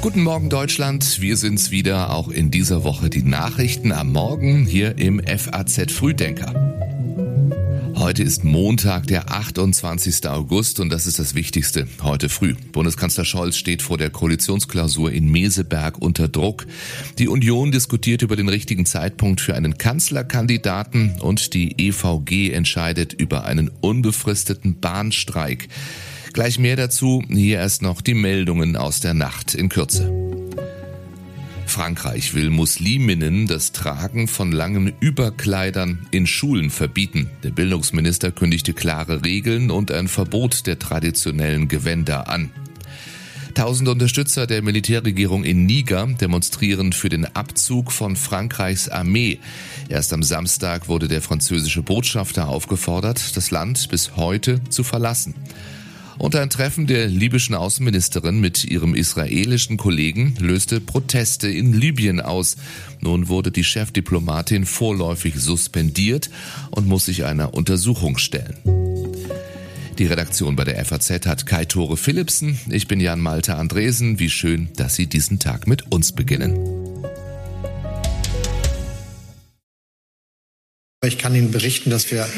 Guten Morgen Deutschland, wir sind's wieder, auch in dieser Woche die Nachrichten am Morgen hier im FAZ Frühdenker. Heute ist Montag, der 28. August und das ist das Wichtigste heute früh. Bundeskanzler Scholz steht vor der Koalitionsklausur in Meseberg unter Druck. Die Union diskutiert über den richtigen Zeitpunkt für einen Kanzlerkandidaten und die EVG entscheidet über einen unbefristeten Bahnstreik. Gleich mehr dazu, hier erst noch die Meldungen aus der Nacht in Kürze. Frankreich will Musliminnen das Tragen von langen Überkleidern in Schulen verbieten. Der Bildungsminister kündigte klare Regeln und ein Verbot der traditionellen Gewänder an. Tausende Unterstützer der Militärregierung in Niger demonstrieren für den Abzug von Frankreichs Armee. Erst am Samstag wurde der französische Botschafter aufgefordert, das Land bis heute zu verlassen. Und ein Treffen der libyschen Außenministerin mit ihrem israelischen Kollegen löste Proteste in Libyen aus. Nun wurde die Chefdiplomatin vorläufig suspendiert und muss sich einer Untersuchung stellen. Die Redaktion bei der FAZ hat Kai Tore Philipsen. Ich bin Jan Malte Andresen. Wie schön, dass Sie diesen Tag mit uns beginnen. Ich kann Ihnen berichten, dass wir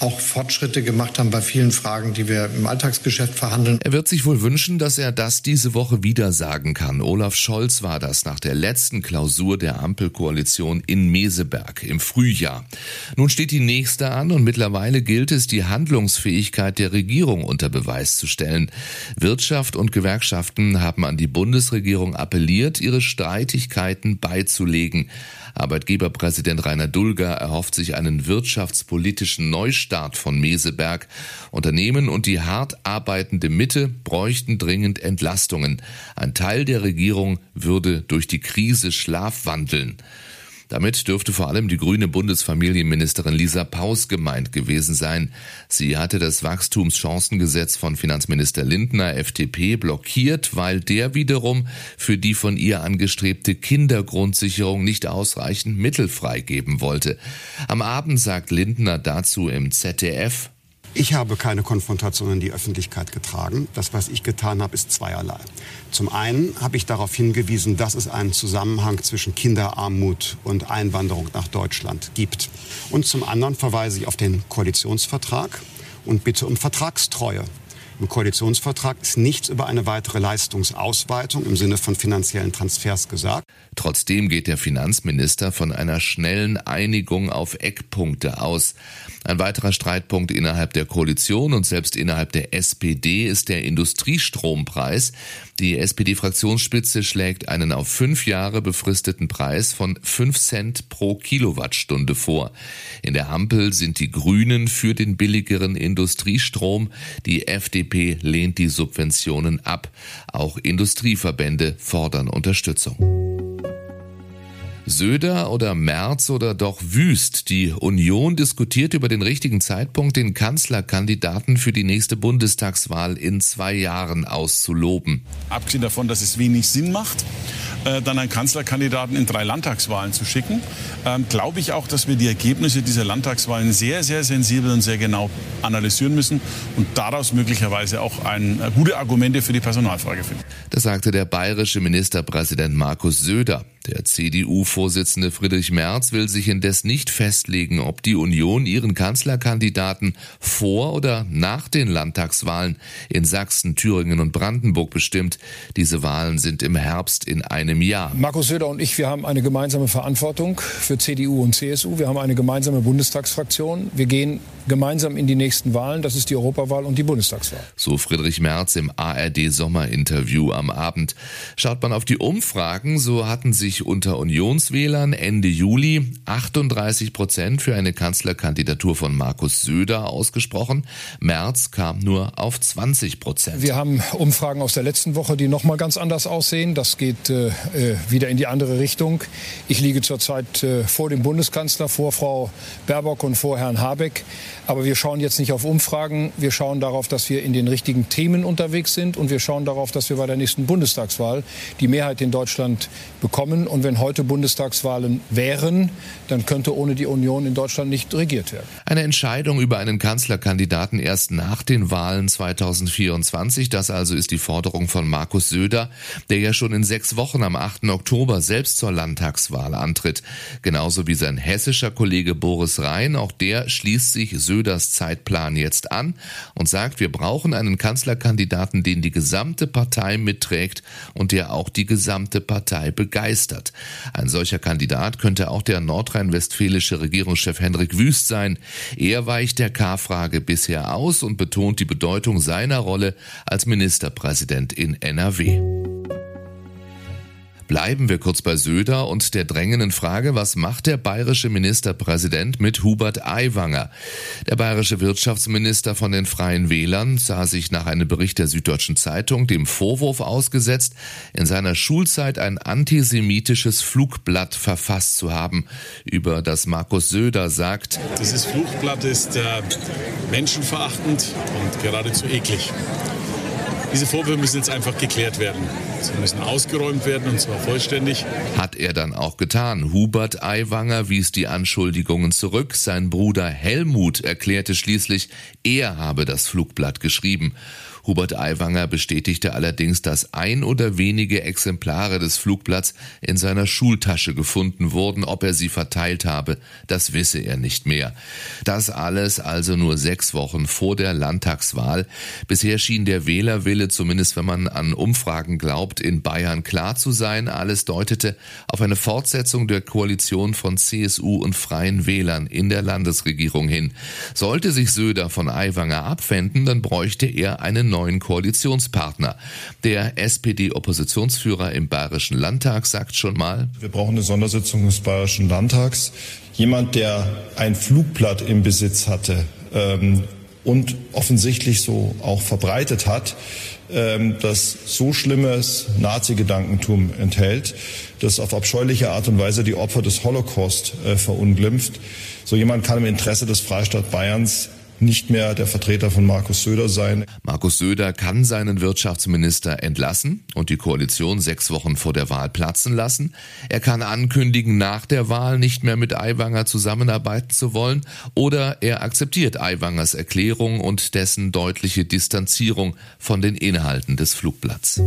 auch Fortschritte gemacht haben bei vielen Fragen, die wir im Alltagsgeschäft verhandeln. Er wird sich wohl wünschen, dass er das diese Woche wieder sagen kann. Olaf Scholz war das nach der letzten Klausur der Ampelkoalition in Meseberg im Frühjahr. Nun steht die nächste an und mittlerweile gilt es, die Handlungsfähigkeit der Regierung unter Beweis zu stellen. Wirtschaft und Gewerkschaften haben an die Bundesregierung appelliert, ihre Streitigkeiten beizulegen. Arbeitgeberpräsident Rainer Dulger erhofft sich einen wirtschaftspolitischen Neustart von Meseberg. Unternehmen und die hart arbeitende Mitte bräuchten dringend Entlastungen. Ein Teil der Regierung würde durch die Krise schlafwandeln. Damit dürfte vor allem die grüne Bundesfamilienministerin Lisa Paus gemeint gewesen sein. Sie hatte das Wachstumschancengesetz von Finanzminister Lindner FDP blockiert, weil der wiederum für die von ihr angestrebte Kindergrundsicherung nicht ausreichend Mittel freigeben wollte. Am Abend sagt Lindner dazu im ZDF, ich habe keine Konfrontation in die Öffentlichkeit getragen. Das, was ich getan habe, ist zweierlei. Zum einen habe ich darauf hingewiesen, dass es einen Zusammenhang zwischen Kinderarmut und Einwanderung nach Deutschland gibt. Und zum anderen verweise ich auf den Koalitionsvertrag und bitte um Vertragstreue. Im Koalitionsvertrag ist nichts über eine weitere Leistungsausweitung im Sinne von finanziellen Transfers gesagt. Trotzdem geht der Finanzminister von einer schnellen Einigung auf Eckpunkte aus. Ein weiterer Streitpunkt innerhalb der Koalition und selbst innerhalb der SPD ist der Industriestrompreis. Die SPD-Fraktionsspitze schlägt einen auf fünf Jahre befristeten Preis von fünf Cent pro Kilowattstunde vor. In der Ampel sind die Grünen für den billigeren Industriestrom. Die FDP lehnt die Subventionen ab. Auch Industrieverbände fordern Unterstützung. Söder oder Merz oder doch Wüst. Die Union diskutiert über den richtigen Zeitpunkt, den Kanzlerkandidaten für die nächste Bundestagswahl in zwei Jahren auszuloben. Abgesehen davon, dass es wenig Sinn macht, äh, dann einen Kanzlerkandidaten in drei Landtagswahlen zu schicken, ähm, glaube ich auch, dass wir die Ergebnisse dieser Landtagswahlen sehr, sehr sensibel und sehr genau analysieren müssen und daraus möglicherweise auch ein, äh, gute Argumente für die Personalfrage finden. Das sagte der bayerische Ministerpräsident Markus Söder. Der CDU-Vorsitzende Friedrich Merz will sich indes nicht festlegen, ob die Union ihren Kanzlerkandidaten vor oder nach den Landtagswahlen in Sachsen, Thüringen und Brandenburg bestimmt. Diese Wahlen sind im Herbst in einem Jahr. Markus Söder und ich, wir haben eine gemeinsame Verantwortung für CDU und CSU. Wir haben eine gemeinsame Bundestagsfraktion. Wir gehen gemeinsam in die nächsten Wahlen. Das ist die Europawahl und die Bundestagswahl. So Friedrich Merz im ARD-Sommerinterview am Abend. Schaut man auf die Umfragen, so hatten sich sich unter Unionswählern Ende Juli 38 Prozent für eine Kanzlerkandidatur von Markus Söder ausgesprochen. März kam nur auf 20 Prozent. Wir haben Umfragen aus der letzten Woche, die noch mal ganz anders aussehen. Das geht äh, äh, wieder in die andere Richtung. Ich liege zurzeit äh, vor dem Bundeskanzler, vor Frau Baerbock und vor Herrn Habeck. Aber wir schauen jetzt nicht auf Umfragen. Wir schauen darauf, dass wir in den richtigen Themen unterwegs sind. Und wir schauen darauf, dass wir bei der nächsten Bundestagswahl die Mehrheit in Deutschland bekommen kommen. Und wenn heute Bundestagswahlen wären, dann könnte ohne die Union in Deutschland nicht regiert werden. Eine Entscheidung über einen Kanzlerkandidaten erst nach den Wahlen 2024. Das also ist die Forderung von Markus Söder, der ja schon in sechs Wochen am 8. Oktober selbst zur Landtagswahl antritt. Genauso wie sein hessischer Kollege Boris Rhein. Auch der schließt sich Söders Zeitplan jetzt an und sagt, wir brauchen einen Kanzlerkandidaten, den die gesamte Partei mitträgt und der auch die gesamte Partei begeistert. Ein solcher Kandidat könnte auch der nordrhein-westfälische Regierungschef Hendrik Wüst sein. Er weicht der K-Frage bisher aus und betont die Bedeutung seiner Rolle als Ministerpräsident in NRW. Bleiben wir kurz bei Söder und der drängenden Frage, was macht der bayerische Ministerpräsident mit Hubert Aiwanger? Der bayerische Wirtschaftsminister von den Freien Wählern sah sich nach einem Bericht der Süddeutschen Zeitung dem Vorwurf ausgesetzt, in seiner Schulzeit ein antisemitisches Flugblatt verfasst zu haben, über das Markus Söder sagt, dieses Flugblatt ist äh, menschenverachtend und geradezu eklig. Diese Vorwürfe müssen jetzt einfach geklärt werden. Sie müssen ausgeräumt werden und zwar vollständig. Hat er dann auch getan. Hubert Aiwanger wies die Anschuldigungen zurück. Sein Bruder Helmut erklärte schließlich, er habe das Flugblatt geschrieben. Hubert Aiwanger bestätigte allerdings, dass ein oder wenige Exemplare des Flugblatts in seiner Schultasche gefunden wurden. Ob er sie verteilt habe, das wisse er nicht mehr. Das alles also nur sechs Wochen vor der Landtagswahl. Bisher schien der Wählerwille, zumindest wenn man an Umfragen glaubt, in Bayern klar zu sein. Alles deutete auf eine Fortsetzung der Koalition von CSU und Freien Wählern in der Landesregierung hin. Sollte sich Söder von Aiwanger abwenden, dann bräuchte er einen neuen Koalitionspartner. Der SPD-Oppositionsführer im Bayerischen Landtag sagt schon mal, wir brauchen eine Sondersitzung des Bayerischen Landtags. Jemand, der ein Flugblatt im Besitz hatte ähm, und offensichtlich so auch verbreitet hat, ähm, das so schlimmes Nazi-Gedankentum enthält, das auf abscheuliche Art und Weise die Opfer des Holocaust äh, verunglimpft. So jemand kann im Interesse des Freistaat Bayerns nicht mehr der Vertreter von Markus Söder sein. Markus Söder kann seinen Wirtschaftsminister entlassen und die Koalition sechs Wochen vor der Wahl platzen lassen. Er kann ankündigen, nach der Wahl nicht mehr mit Aiwanger zusammenarbeiten zu wollen oder er akzeptiert Aiwangers Erklärung und dessen deutliche Distanzierung von den Inhalten des Flugblatts.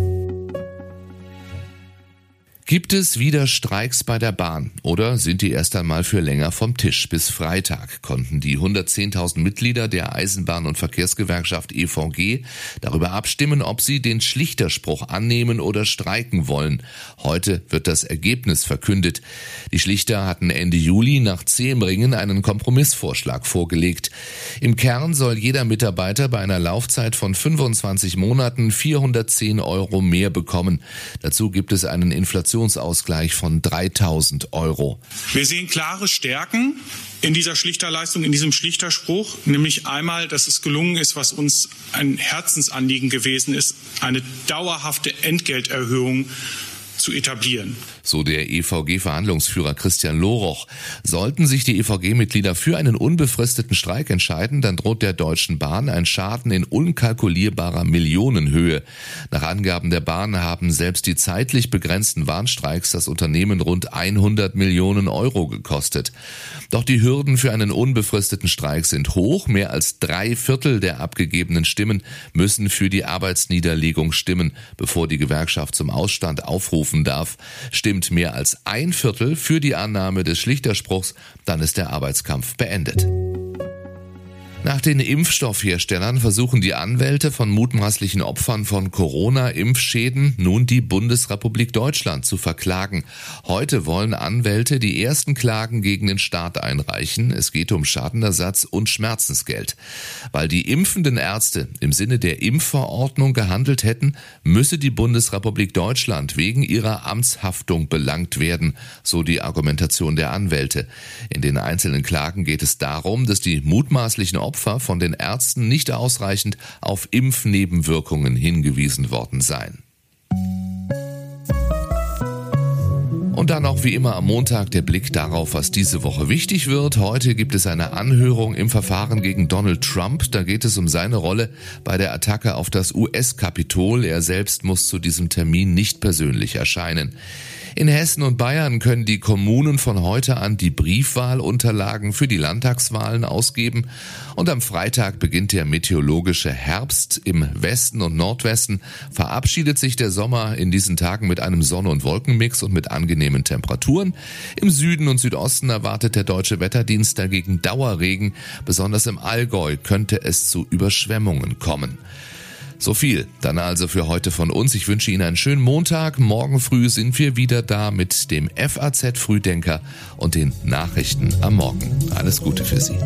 Gibt es wieder Streiks bei der Bahn oder sind die erst einmal für länger vom Tisch? Bis Freitag konnten die 110.000 Mitglieder der Eisenbahn- und Verkehrsgewerkschaft EVG darüber abstimmen, ob sie den Schlichterspruch annehmen oder streiken wollen. Heute wird das Ergebnis verkündet. Die Schlichter hatten Ende Juli nach zehn Ringen einen Kompromissvorschlag vorgelegt. Im Kern soll jeder Mitarbeiter bei einer Laufzeit von 25 Monaten 410 Euro mehr bekommen. Dazu gibt es einen Inflations Inflationsausgleich von 3000 Euro. Wir sehen klare Stärken in dieser Schlichterleistung, in diesem Schlichterspruch, nämlich einmal, dass es gelungen ist, was uns ein Herzensanliegen gewesen ist, eine dauerhafte Entgelterhöhung zu etablieren. So der EVG-Verhandlungsführer Christian Loroch. Sollten sich die EVG-Mitglieder für einen unbefristeten Streik entscheiden, dann droht der Deutschen Bahn ein Schaden in unkalkulierbarer Millionenhöhe. Nach Angaben der Bahn haben selbst die zeitlich begrenzten Warnstreiks das Unternehmen rund 100 Millionen Euro gekostet. Doch die Hürden für einen unbefristeten Streik sind hoch. Mehr als drei Viertel der abgegebenen Stimmen müssen für die Arbeitsniederlegung stimmen, bevor die Gewerkschaft zum Ausstand aufrufen darf. Stimmt mehr als ein Viertel für die Annahme des Schlichterspruchs, dann ist der Arbeitskampf beendet. Nach den Impfstoffherstellern versuchen die Anwälte von mutmaßlichen Opfern von Corona-Impfschäden nun die Bundesrepublik Deutschland zu verklagen. Heute wollen Anwälte die ersten Klagen gegen den Staat einreichen. Es geht um Schadenersatz und Schmerzensgeld. Weil die impfenden Ärzte im Sinne der Impfverordnung gehandelt hätten, müsse die Bundesrepublik Deutschland wegen ihrer Amtshaftung belangt werden, so die Argumentation der Anwälte. In den einzelnen Klagen geht es darum, dass die mutmaßlichen Opfer von den Ärzten nicht ausreichend auf Impfnebenwirkungen hingewiesen worden seien. Dann auch wie immer am Montag der Blick darauf, was diese Woche wichtig wird. Heute gibt es eine Anhörung im Verfahren gegen Donald Trump. Da geht es um seine Rolle bei der Attacke auf das US-Kapitol. Er selbst muss zu diesem Termin nicht persönlich erscheinen. In Hessen und Bayern können die Kommunen von heute an die Briefwahlunterlagen für die Landtagswahlen ausgeben und am Freitag beginnt der meteorologische Herbst. Im Westen und Nordwesten verabschiedet sich der Sommer in diesen Tagen mit einem Sonne- und Wolkenmix und mit angenehmen Temperaturen. Im Süden und Südosten erwartet der deutsche Wetterdienst dagegen Dauerregen. Besonders im Allgäu könnte es zu Überschwemmungen kommen. So viel dann also für heute von uns. Ich wünsche Ihnen einen schönen Montag. Morgen früh sind wir wieder da mit dem FAZ Frühdenker und den Nachrichten am Morgen. Alles Gute für Sie.